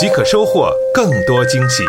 即可收获更多惊喜。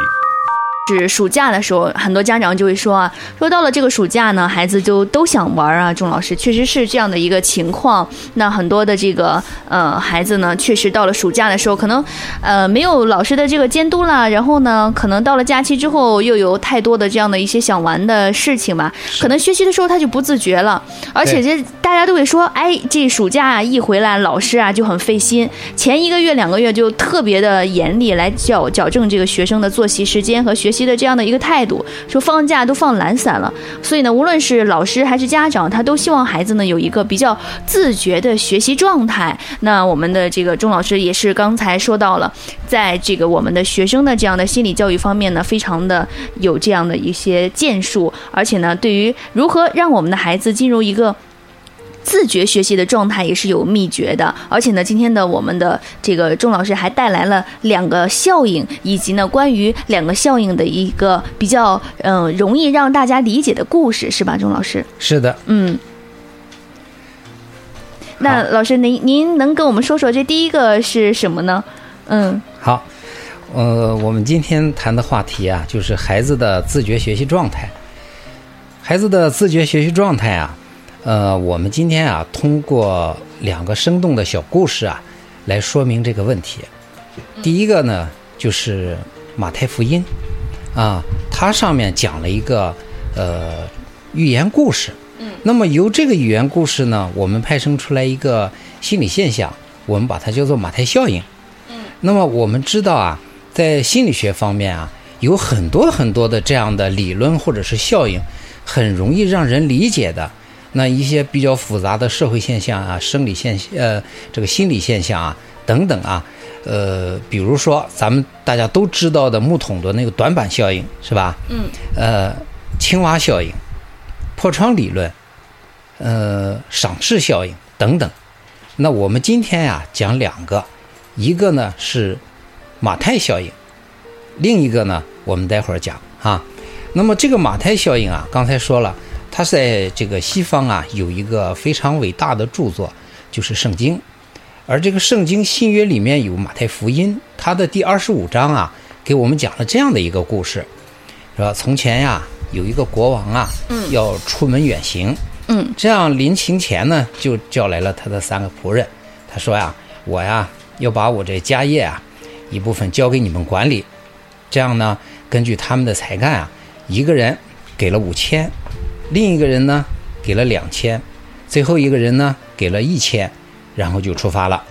是暑假的时候，很多家长就会说啊，说到了这个暑假呢，孩子就都想玩啊。钟老师确实是这样的一个情况。那很多的这个呃孩子呢，确实到了暑假的时候，可能呃没有老师的这个监督了，然后呢，可能到了假期之后，又有太多的这样的一些想玩的事情吧。可能学习的时候他就不自觉了，而且这大家都会说，哎，这暑假一回来，老师啊就很费心，前一个月两个月就特别的严厉来矫矫正这个学生的作息时间和学习。的这样的一个态度，说放假都放懒散了，所以呢，无论是老师还是家长，他都希望孩子呢有一个比较自觉的学习状态。那我们的这个钟老师也是刚才说到了，在这个我们的学生的这样的心理教育方面呢，非常的有这样的一些建树，而且呢，对于如何让我们的孩子进入一个。自觉学习的状态也是有秘诀的，而且呢，今天的我们的这个钟老师还带来了两个效应，以及呢关于两个效应的一个比较嗯容易让大家理解的故事，是吧，钟老师？是的，嗯。那老师，您您能跟我们说说这第一个是什么呢？嗯，好，呃，我们今天谈的话题啊，就是孩子的自觉学习状态。孩子的自觉学习状态啊。呃，我们今天啊，通过两个生动的小故事啊，来说明这个问题。第一个呢，就是马太福音啊，它上面讲了一个呃寓言故事。嗯。那么由这个寓言故事呢，我们派生出来一个心理现象，我们把它叫做马太效应。嗯。那么我们知道啊，在心理学方面啊，有很多很多的这样的理论或者是效应，很容易让人理解的。那一些比较复杂的社会现象啊，生理现呃，这个心理现象啊，等等啊，呃，比如说咱们大家都知道的木桶的那个短板效应，是吧？嗯。呃，青蛙效应、破窗理论、呃，赏识效应等等。那我们今天呀讲两个，一个呢是马太效应，另一个呢我们待会儿讲啊。那么这个马太效应啊，刚才说了。他在这个西方啊，有一个非常伟大的著作，就是《圣经》，而这个《圣经》新约里面有马太福音，它的第二十五章啊，给我们讲了这样的一个故事，是吧？从前呀，有一个国王啊，要出门远行，嗯，这样临行前呢，就叫来了他的三个仆人，他说呀，我呀要把我这家业啊一部分交给你们管理，这样呢，根据他们的才干啊，一个人给了五千。另一个人呢，给了两千，最后一个人呢，给了一千，然后就出发了。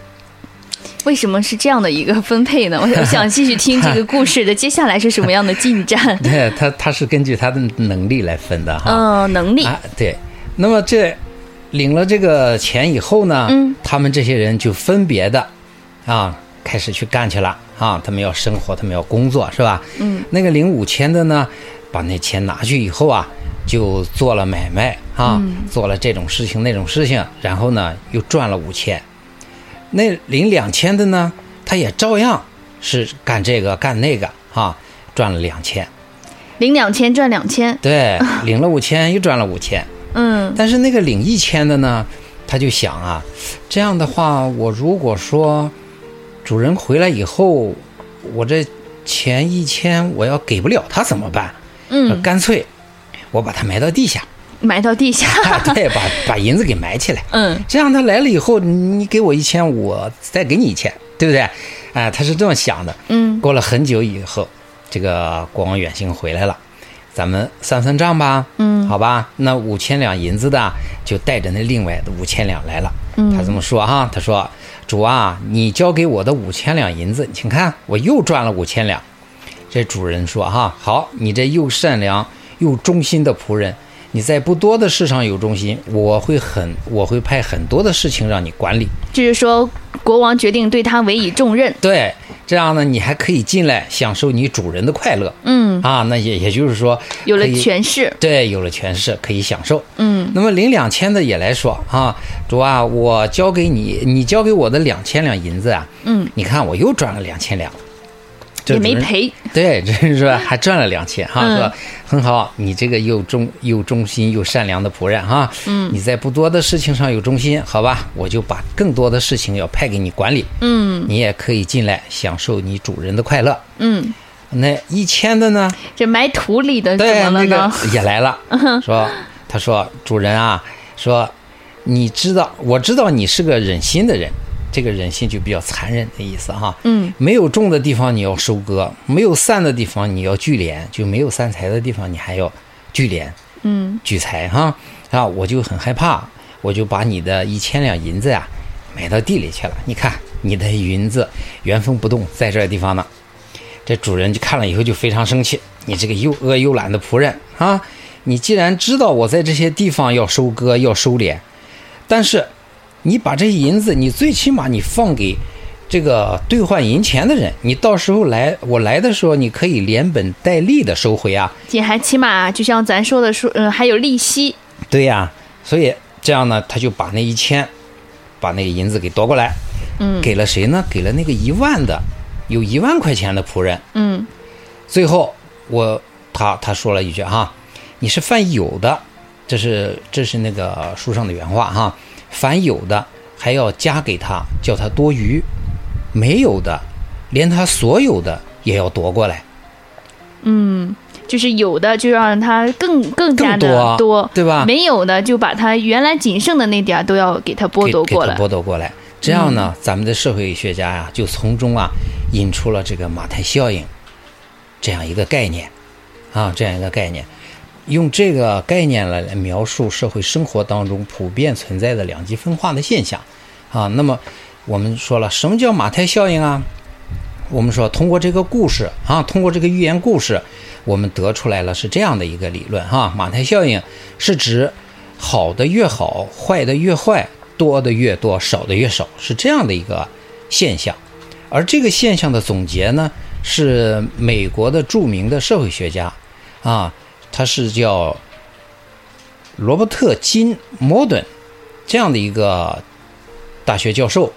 为什么是这样的一个分配呢？我想继续听这个故事的接下来是什么样的进展？对他，他是根据他的能力来分的哈。嗯，能力啊。对。那么这领了这个钱以后呢，嗯，他们这些人就分别的啊，开始去干去了啊。他们要生活，他们要工作，是吧？嗯。那个领五千的呢，把那钱拿去以后啊。就做了买卖啊，做了这种事情那种事情，然后呢又赚了五千。那领两千的呢，他也照样是干这个干那个啊，赚了两千。领两千赚两千。对，领了五千又赚了五千。嗯。但是那个领一千的呢，他就想啊，这样的话，我如果说主人回来以后，我这钱一千我要给不了他怎么办？嗯，干脆。我把它埋到地下，埋到地下，对，把把银子给埋起来，嗯，这样他来了以后，你给我一千，我再给你一千，对不对？哎，他是这么想的，嗯。过了很久以后，这个国王远行回来了，咱们算算账吧，嗯，好吧？那五千两银子的就带着那另外的五千两来了，嗯，他这么说哈，他说：“主啊，你交给我的五千两银子，请看，我又赚了五千两。”这主人说：“哈，好，你这又善良。”又忠心的仆人，你在不多的事上有忠心，我会很我会派很多的事情让你管理。就是说，国王决定对他委以重任。对，这样呢，你还可以进来享受你主人的快乐。嗯，啊，那也也就是说，有了权势。对，有了权势可以享受。嗯那么领两千的也来说啊，主啊，我交给你，你交给我的两千两银子啊，嗯，你看我又赚了两千两，也没赔。对，这是吧？还赚了两千哈，嗯是吧？很好，你这个又忠又忠心又善良的仆人哈，嗯你在不多的事情上有忠心，好吧？我就把更多的事情要派给你管理，嗯你也可以进来享受你主人的快乐。嗯，那一千的呢？这埋土里的怎对，那？个也来了，说他说主人啊，说你知道，我知道你是个忍心的人，这个忍性就比较残忍的意思哈。嗯没有种的地方你要收割，没有散的地方你要聚敛，就没有散财的地方你还要聚敛嗯聚财哈。啊，我就很害怕，我就把你的一千两银子呀、埋到地里去了。你看你的银子原封不动在这地方呢。这主人就看了以后就非常生气，你这个又饿又懒的仆人啊！你既然知道我在这些地方要收割要收敛，但是你把这些银子，你最起码你放给这个兑换银钱的人，你到时候来我来的时候，你可以连本带利的收回啊。你还起码就像咱说的说，嗯，还有利息。对呀，所以这样呢，他就把那一千，把那个银子给夺过来，嗯给了谁呢？给了那个一万的，有一万块钱的仆人。嗯最后我他他说了一句哈，你是犯有的，这是这是那个书上的原话哈，凡有的还要加给他，叫他多余；没有的，连他所有的也要夺过来，嗯，就是有的就让他更更加的多对吧？没有的就把他原来仅剩的那点儿都要给他剥夺过来。剥夺过来。这样呢，咱们的社会学家呀、就从中啊引出了这个马太效应这样一个概念啊，这样一个概念，用这个概念来来描述社会生活当中普遍存在的两极分化的现象啊。那么我们说了，什么叫马太效应啊？我们说通过这个故事啊，通过这个寓言故事，我们得出来了是这样的一个理论哈、马太效应是指好的越好，坏的越坏，多的越多，少的越少，是这样的一个现象。而这个现象的总结呢，是美国的著名的社会学家啊，他是叫罗伯特金摩顿这样的一个大学教授，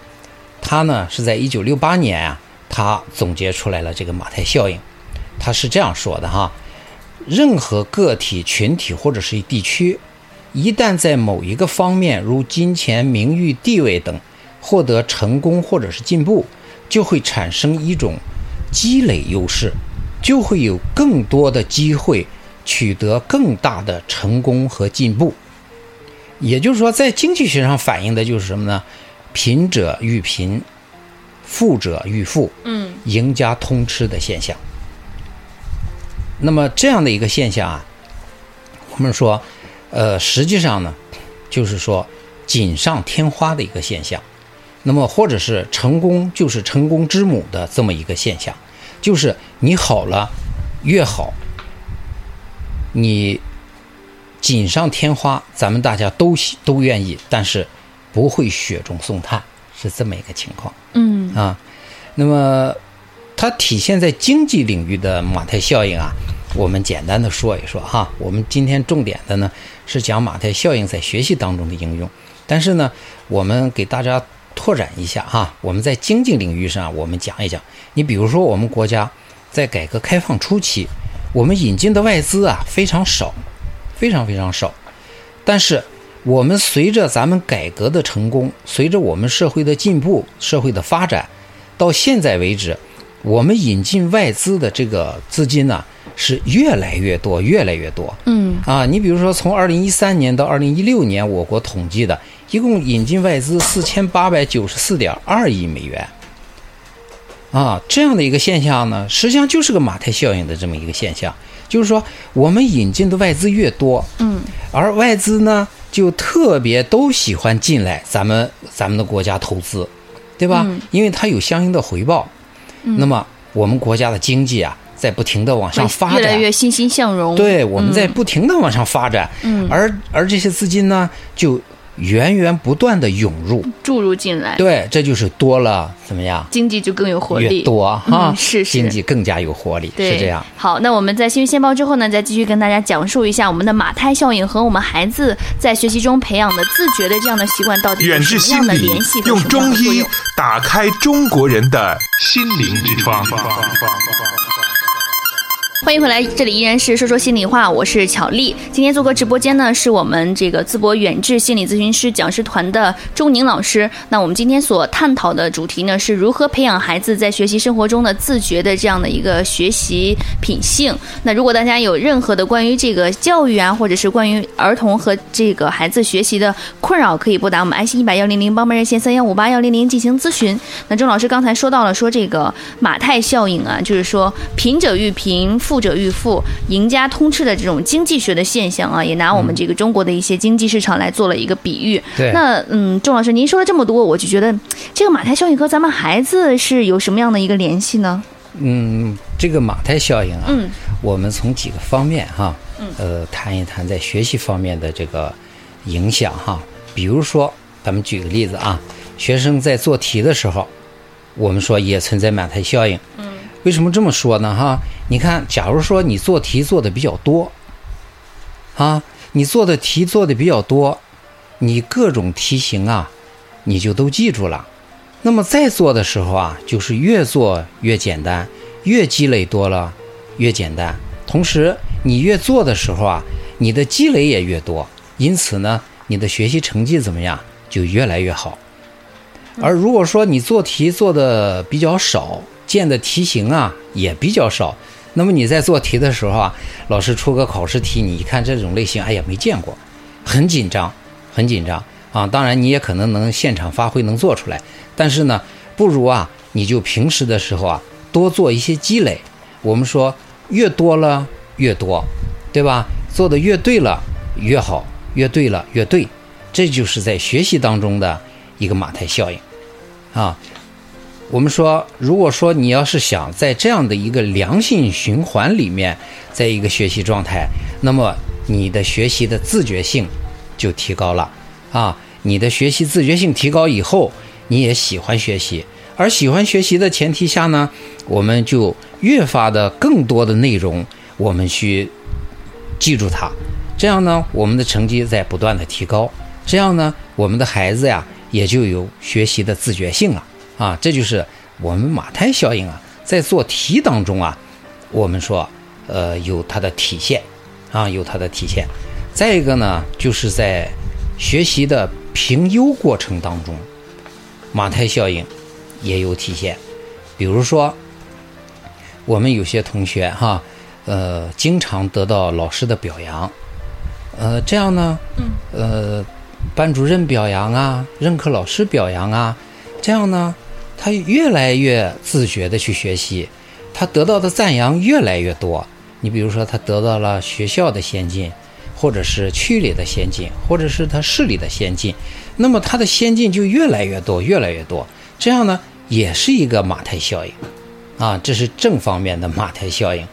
他呢是在一九六八年啊，他总结出来了这个马太效应。他是这样说的哈：任何个体、群体或者是地区，一旦在某一个方面，如金钱、名誉、地位等，获得成功或者是进步，就会产生一种积累优势，就会有更多的机会取得更大的成功和进步。也就是说，在经济学上反映的就是什么呢？贫者愈贫，富者愈富，嗯赢家通吃的现象。那么这样的一个现象啊，我们说，呃，实际上呢，就是说锦上添花的一个现象。那么或者是成功就是成功之母的这么一个现象，就是你好了越好，你锦上添花，咱们大家都喜都愿意，但是不会雪中送炭，是这么一个情况。嗯啊，那么它体现在经济领域的马太效应啊，我们简单的说一说哈。我们今天重点的呢是讲马太效应在学习当中的应用，但是呢，我们给大家拓展一下哈。我们在经济领域上，我们讲一讲。你比如说，我们国家在改革开放初期，我们引进的外资啊非常少，非常非常少，但是。我们随着咱们改革的成功，随着我们社会的进步、社会的发展，到现在为止，我们引进外资的这个资金呢、是越来越多，越来越多。嗯啊，你比如说，从二零一三年到二零一六年，我国统计的，一共引进外资四千八百九十四点二亿美元。啊，这样的一个现象呢，实际上就是个马太效应的这么一个现象，就是说，我们引进的外资越多，嗯。而外资呢，就特别都喜欢进来咱们咱们的国家投资，对吧？嗯。因为它有相应的回报。那么我们国家的经济啊，在不停的往上发展，越来越欣欣向荣。对，我们在不停的往上发展，嗯。而而这些资金呢，就源源不断的涌入，注入进来，对，这就是多了，怎么样？经济就更有活越力。多哈、嗯是是经济更加有活力，是这样。。好，那我们在新闻先报之后呢，再继续跟大家讲述一下我们的马太效应和我们孩子在学习中培养的自觉的这样的习惯到底有远什么样的联系，和用中医。打开中国人的心灵之窗。欢迎回来，这里依然是说说心里话，我是巧丽。今天做客直播间呢，是我们这个淄博远志心理咨询师讲师团的钟宁老师。那我们今天所探讨的主题呢，是如何培养孩子在学习生活中的自觉的这样的一个学习品性。那如果大家有任何的关于这个教育啊，或者是关于儿童和这个孩子学习的困扰，可以拨打我们爱心一百幺零零帮帮热线三幺五八幺零零进行咨询。那钟老师刚才说到了，说这个马太效应啊，就是说贫者愈贫，富者愈富，赢家通吃的这种经济学的现象啊，也拿我们这个中国的一些经济市场来做了一个比喻。对那嗯，钟老师您说了这么多，我就觉得这个马太效应和咱们孩子是有什么样的一个联系呢？嗯，这个马太效应啊，嗯我们从几个方面哈，嗯呃，谈一谈在学习方面的这个影响哈。比如说，咱们举个例子啊，学生在做题的时候，我们说也存在马太效应。嗯为什么这么说呢？哈，你看，假如说你做题做的比较多，啊，你做的题做的比较多，你各种题型啊，你就都记住了。那么在做的时候啊，就是越做越简单，越积累多了越简单。同时，你越做的时候啊，你的积累也越多，因此呢，你的学习成绩怎么样就越来越好。而如果说你做题做的比较少，见的题型啊也比较少，那么你在做题的时候啊，老师出个考试题，你一看这种类型，哎呀没见过，很紧张，很紧张啊。当然你也可能能现场发挥能做出来，但是呢，不如啊，你就平时的时候啊多做一些积累。我们说越多了越多，对吧？做的越对了越好，越对了越对，这就是在学习当中的一个马太效应啊。我们说，如果说你要是想在这样的一个良性循环里面，在一个学习状态，那么你的学习的自觉性就提高了啊。你的学习自觉性提高以后，你也喜欢学习，而喜欢学习的前提下呢，我们就越发的更多的内容，我们去记住它，这样呢，我们的成绩在不断的提高，这样呢，我们的孩子呀也就有学习的自觉性了啊，这就是我们马太效应啊，在做题当中啊，我们说呃有它的体现啊，有它的体现。再一个呢，就是在学习的评优过程当中，马太效应也有体现，比如说我们有些同学哈。呃，经常得到老师的表扬，呃，这样呢，呃，班主任表扬啊，任课老师表扬啊，这样呢，他越来越自觉的去学习，他得到的赞扬越来越多。你比如说，他得到了学校的先进，或者是区里的先进，或者是他市里的先进，那么他的先进就越来越多，越来越多。这样呢，也是一个马太效应，啊，这是正方面的马太效应。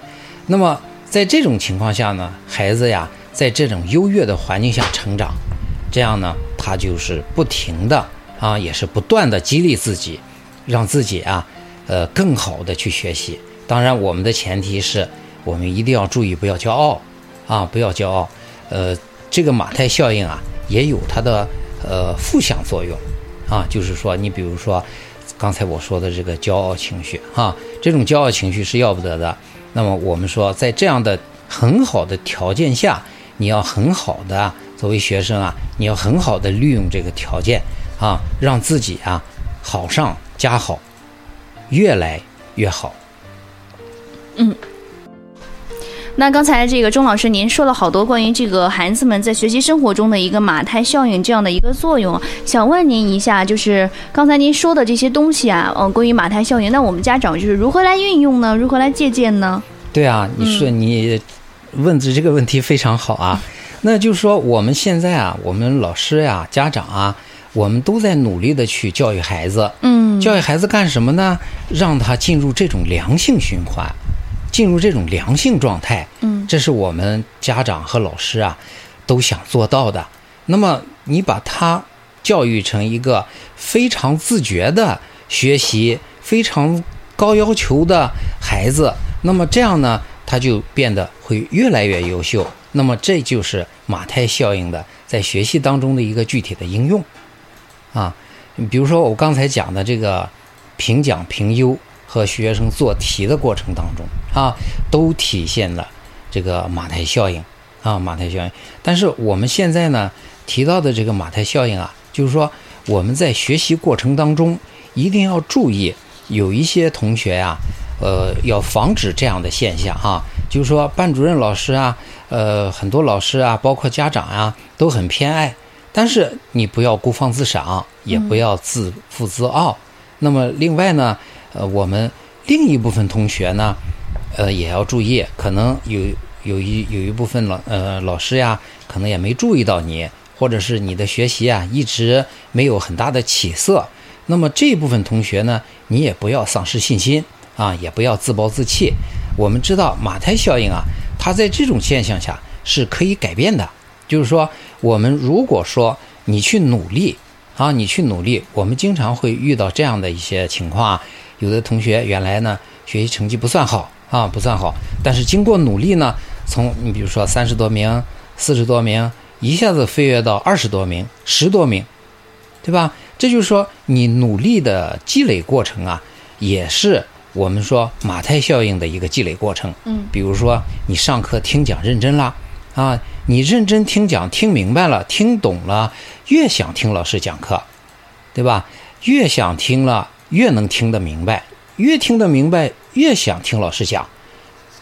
那么在这种情况下呢，孩子呀，在这种优越的环境下成长，这样呢，他就是不停的啊，也是不断的激励自己，让自己啊，呃，更好的去学习。当然，我们的前提是我们一定要注意，不要骄傲啊，不要骄傲。呃，这个马太效应啊，也有它的呃负向作用啊，就是说，你比如说刚才我说的这个骄傲情绪哈、这种骄傲情绪是要不得的。那么我们说，在这样的很好的条件下，你要很好的作为学生啊，你要很好的利用这个条件啊，让自己啊好上加好，越来越好。嗯那刚才这个钟老师，您说了好多关于这个孩子们在学习生活中的一个马太效应这样的一个作用，想问您一下，就是刚才您说的这些东西啊，嗯、关于马太效应，那我们家长就是如何来运用呢？如何来借鉴呢？对啊，你说你问的这个问题非常好啊。那就是说，我们现在啊，我们老师呀、家长啊，我们都在努力的去教育孩子。嗯，教育孩子干什么呢？让他进入这种良性循环。进入这种良性状态，嗯这是我们家长和老师啊都想做到的。那么你把他教育成一个非常自觉的学习、非常高要求的孩子，那么这样呢，他就变得会越来越优秀。那么这就是马太效应的在学习当中的一个具体的应用啊。比如说我刚才讲的这个评奖评优和学生做题的过程当中啊，都体现了这个马太效应啊，马太效应。但是我们现在呢提到的这个马太效应啊，就是说我们在学习过程当中一定要注意，有一些同学呀、呃，要防止这样的现象哈、就是说班主任老师啊，呃，很多老师啊，包括家长啊，都很偏爱。但是你不要孤芳自赏，也不要自负自傲。那么另外呢，呃，我们另一部分同学呢，呃，也要注意，可能有有一有一部分老呃老师呀，可能也没注意到你，或者是你的学习啊一直没有很大的起色。那么这一部分同学呢，你也不要丧失信心啊，也不要自暴自弃。我们知道马太效应啊，它在这种现象下是可以改变的。就是说，我们如果说你去努力啊，你去努力，我们经常会遇到这样的一些情况啊。有的同学原来呢学习成绩不算好啊，不算好，但是经过努力呢，从你比如说三十多名、四十多名，一下子飞跃到二十多名、十多名，对吧？这就是说你努力的积累过程啊，也是我们说马太效应的一个积累过程。嗯，比如说你上课听讲认真啦，啊，你认真听讲听明白了，听懂了，越想听老师讲课，对吧？越想听了，越能听得明白，越听得明白，越想听老师讲。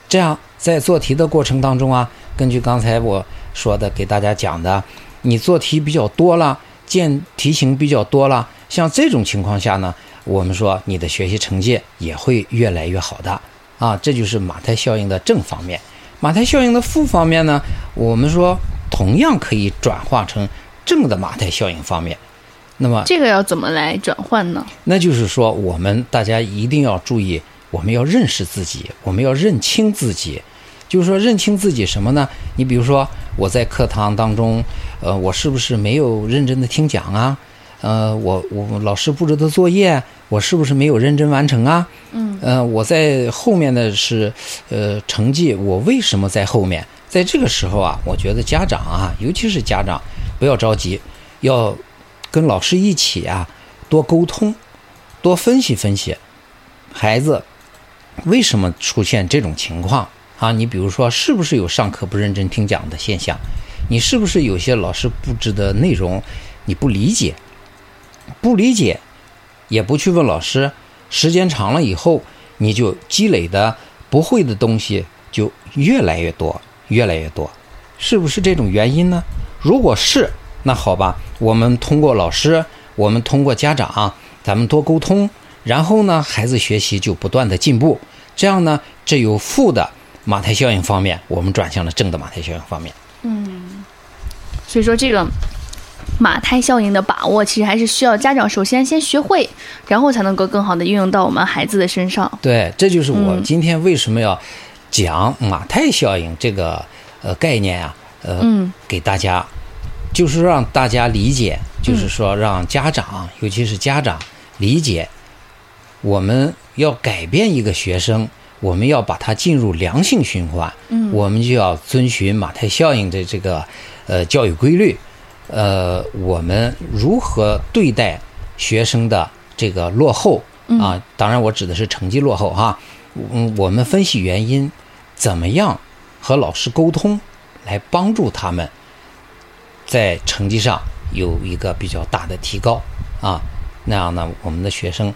这样在做题的过程当中啊，根据刚才我说的给大家讲的，你做题比较多了，见题型比较多了，像这种情况下呢，我们说你的学习成绩也会越来越好的啊，这就是马太效应的正方面。马太效应的负方面呢，我们说同样可以转化成正的马太效应方面。那么这个要怎么来转换呢？那就是说，我们大家一定要注意，我们要认识自己，我们要认清自己。就是说，认清自己什么呢？你比如说，我在课堂当中，呃，我是不是没有认真的听讲啊？呃，我我老师布置的作业，我是不是没有认真完成啊？嗯，呃，我在后面的是，呃，成绩我为什么在后面？在这个时候啊，我觉得家长啊，尤其是家长，不要着急，要跟老师一起啊，多沟通，多分析分析，孩子为什么出现这种情况啊？你比如说，是不是有上课不认真听讲的现象？你是不是有些老师布置的内容你不理解？不理解，也不去问老师，时间长了以后，你就积累的不会的东西就越来越多，越来越多，是不是这种原因呢？如果是，那好吧，我们通过老师，我们通过家长，咱们多沟通，然后呢，孩子学习就不断的进步，这样呢，这有负的马太效应方面，我们转向了正的马太效应方面。嗯所以说这个马太效应的把握，其实还是需要家长首先先学会，然后才能够更好的运用到我们孩子的身上。对，这就是我嗯今天为什么要讲马太效应这个呃概念啊，呃，嗯。给大家，就是让大家理解，就是说让家长，尤其是家长理解，我们要改变一个学生，我们要把他进入良性循环，嗯。我们就要遵循马太效应的这个呃教育规律，呃，我们如何对待学生的这个落后啊？当然，我指的是成绩落后哈。嗯，我们分析原因，怎么样和老师沟通，来帮助他们在成绩上有一个比较大的提高啊。那样呢，我们的学生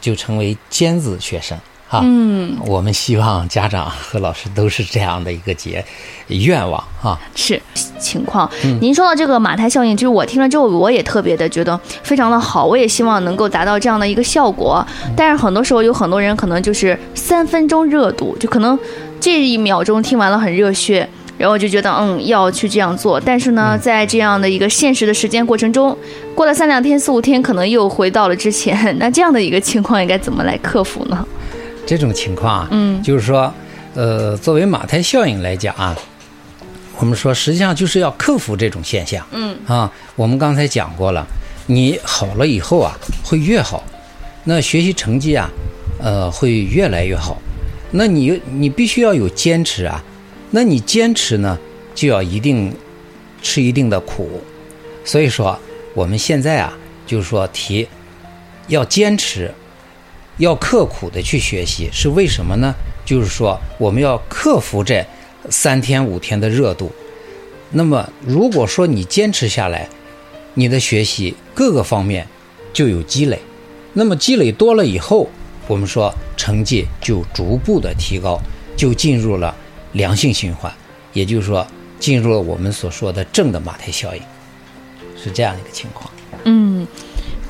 就成为尖子学生啊。嗯，我们希望家长和老师都是这样的一个结愿望啊。是情况。您说到这个马太效应，就是我听了之后，我也特别的觉得非常的好，我也希望能够达到这样的一个效果。但是很多时候有很多人可能就是三分钟热度，就可能这一秒钟听完了很热血。然后就觉得嗯要去这样做，但是呢，在这样的一个现实的时间过程中，过了三两天四五天，可能又回到了之前。那这样的一个情况应该怎么来克服呢？这种情况啊，嗯就是说，呃，作为马太效应来讲啊，我们说实际上就是要克服这种现象。嗯啊，我们刚才讲过了，你好了以后啊，会越好，那学习成绩啊，呃，会越来越好。那你你必须要有坚持啊，那你坚持呢，就要一定吃一定的苦。所以说，我们现在啊，就是说提要坚持，要刻苦的去学习，是为什么呢？就是说我们要克服这三天五天的热度。那么，如果说你坚持下来，你的学习各个方面就有积累。那么积累多了以后，我们说成绩就逐步的提高，就进入了良性循环，也就是说进入了我们所说的正的马太效应，是这样一个情况。嗯，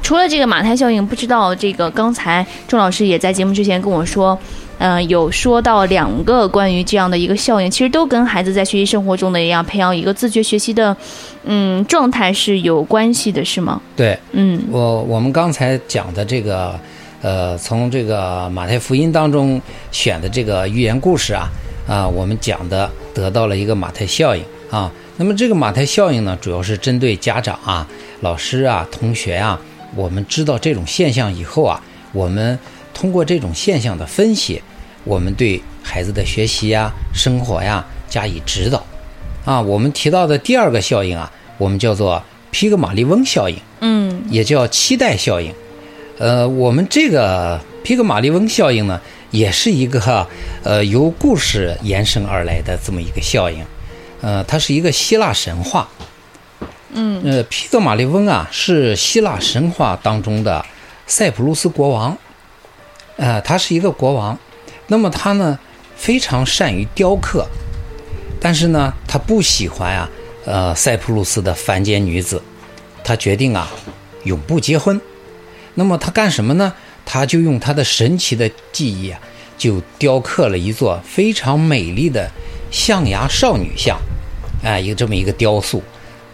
除了这个马太效应，不知道这个刚才钟老师也在节目之前跟我说，呃，有说到两个关于这样的一个效应，其实都跟孩子在学习生活中的一样培养一个自觉学习的，嗯，状态是有关系的，是吗？对嗯我我们刚才讲的这个，呃，从这个马太福音当中选的这个寓言故事啊，啊，我们讲的得到了一个马太效应啊。那么这个马太效应呢，主要是针对家长啊、老师啊、同学啊，我们知道这种现象以后啊，我们通过这种现象的分析，我们对孩子的学习呀、生活呀加以指导。啊，我们提到的第二个效应啊，我们叫做皮格马利翁效应。嗯也叫期待效应。呃，我们这个皮格马利翁效应呢，也是一个呃由故事延伸而来的这么一个效应。呃，它是一个希腊神话。嗯呃，皮特马利翁啊，是希腊神话当中的塞浦路斯国王。呃，他是一个国王，那么他呢非常善于雕刻，但是呢，他不喜欢啊，呃，塞浦路斯的凡间女子，他决定啊，永不结婚。那么他干什么呢？他就用他的神奇的技艺啊，就雕刻了一座非常美丽的象牙少女像，哎，一个这么一个雕塑。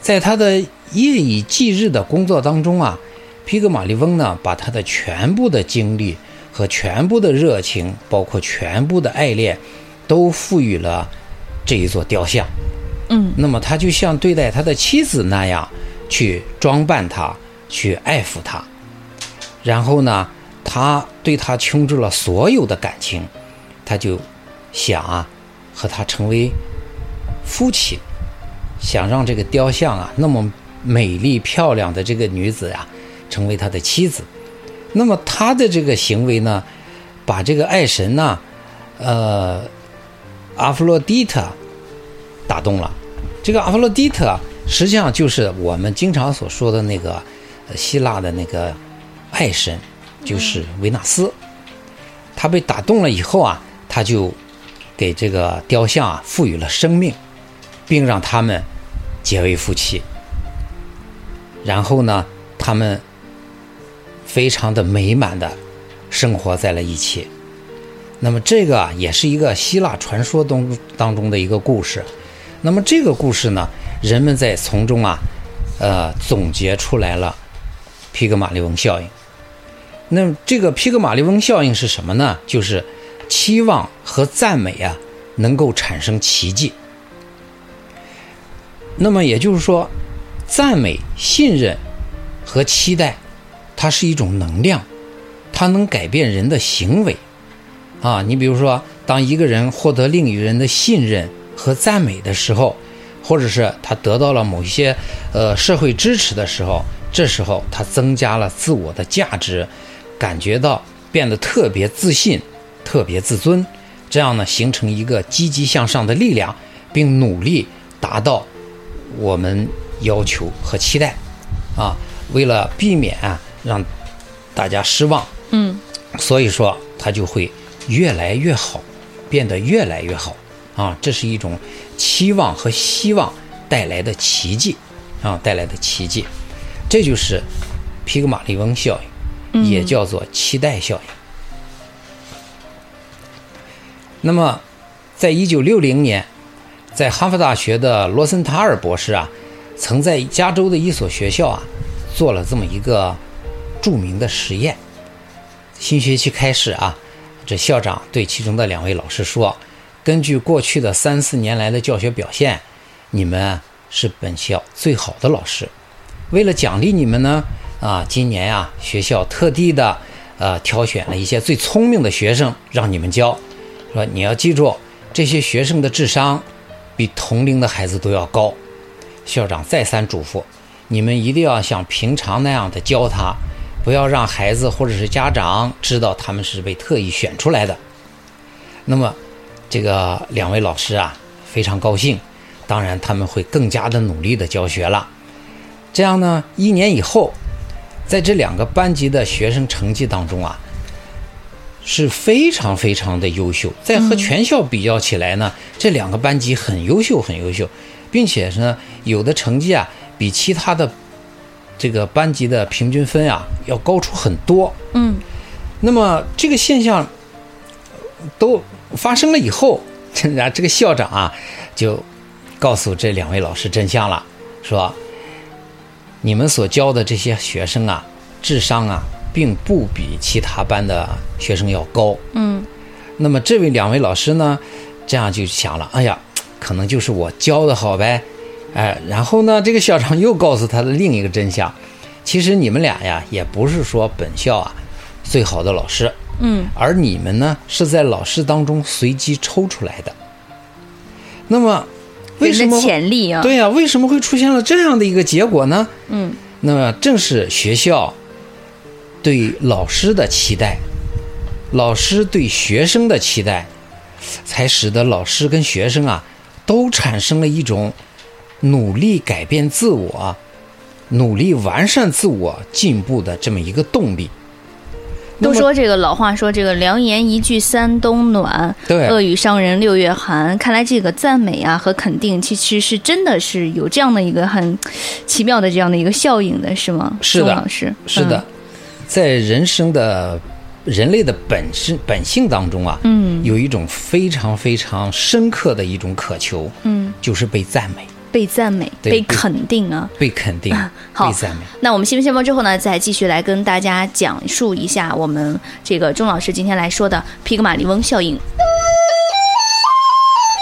在他的夜以继日的工作当中啊，皮格马利翁呢，把他的全部的精力和全部的热情，包括全部的爱恋，都赋予了这一座雕像。嗯那么他就像对待他的妻子那样去装扮她，去爱抚她。然后呢，他对她倾注了所有的感情，他就想啊，和她成为夫妻，想让这个雕像啊那么美丽漂亮的这个女子啊，成为他的妻子。那么他的这个行为呢，把这个爱神呢，呃，阿弗洛狄特打动了。这个阿弗洛狄特实际上就是我们经常所说的那个希腊的那个爱神，就是维纳斯。他被打动了以后啊，他就给这个雕像啊赋予了生命，并让他们结为夫妻。然后呢，他们非常的美满的生活在了一起。那么这个，也是一个希腊传说当当中的一个故事。那么这个故事呢，人们在从中啊，呃，总结出来了皮格马利翁效应。那这个皮格马利翁效应是什么呢？就是期望和赞美啊，能够产生奇迹。那么也就是说，赞美、信任和期待，它是一种能量，它能改变人的行为。啊，你比如说，当一个人获得另一人的信任和赞美的时候，或者是他得到了某些呃社会支持的时候，这时候他增加了自我的价值，感觉到变得特别自信、特别自尊，这样呢，形成一个积极向上的力量，并努力达到我们要求和期待。啊，为了避免啊让大家失望，嗯所以说它就会越来越好，变得越来越好啊！这是一种期望和希望带来的奇迹啊，带来的奇迹，这就是皮格马利翁效应，也叫做期待效应。那么，在一九六零年，在哈佛大学的罗森塔尔博士啊，曾在加州的一所学校啊，做了这么一个著名的实验。新学期开始啊，这校长对其中的两位老师说：“根据过去的三四年来的教学表现，你们是本校最好的老师。为了奖励你们呢，啊，今年呀，学校特地的呃挑选了一些最聪明的学生让你们教。说你要记住，这些学生的智商比同龄的孩子都要高。校长再三嘱咐，你们一定要像平常那样的教他，不要让孩子或者是家长知道他们是被特意选出来的。那么，这个两位老师啊非常高兴，当然他们会更加的努力的教学了。这样呢，一年以后，在这两个班级的学生成绩当中啊，是非常非常的优秀。在和全校比较起来呢，这两个班级很优秀，很优秀，并且呢，有的成绩啊比其他的这个班级的平均分啊要高出很多。嗯，那么这个现象都发生了以后，然后这个校长啊就告诉这两位老师真相了，说。你们所教的这些学生啊，智商啊，并不比其他班的学生要高。嗯，那么这位两位老师呢，这样就想了，哎呀，可能就是我教的好呗。哎，然后呢，这个校长又告诉他的另一个真相，其实你们俩呀，也不是说本校啊最好的老师。嗯，而你们呢，是在老师当中随机抽出来的。那么。为什么潜力啊？对呀，为什么会出现了这样的一个结果呢？嗯，那么正是学校对老师的期待，老师对学生的期待，才使得老师跟学生啊都产生了一种努力改变自我、努力完善自我、进步的这么一个动力。都说这个老话说这个良言一句三冬暖，对，恶语伤人六月寒。看来这个赞美啊和肯定，其实是真的是有这样的一个很奇妙的这样的一个效应的，是吗？是的，老师，是的，在人生的人类的本身本性当中啊，嗯，有一种非常非常深刻的一种渴求，嗯，就是被赞美。被赞美，被肯定啊，被肯定，好，被赞美。那我们新闻先播之后呢，再继续来跟大家讲述一下我们这个钟老师今天来说的皮格马利翁效应。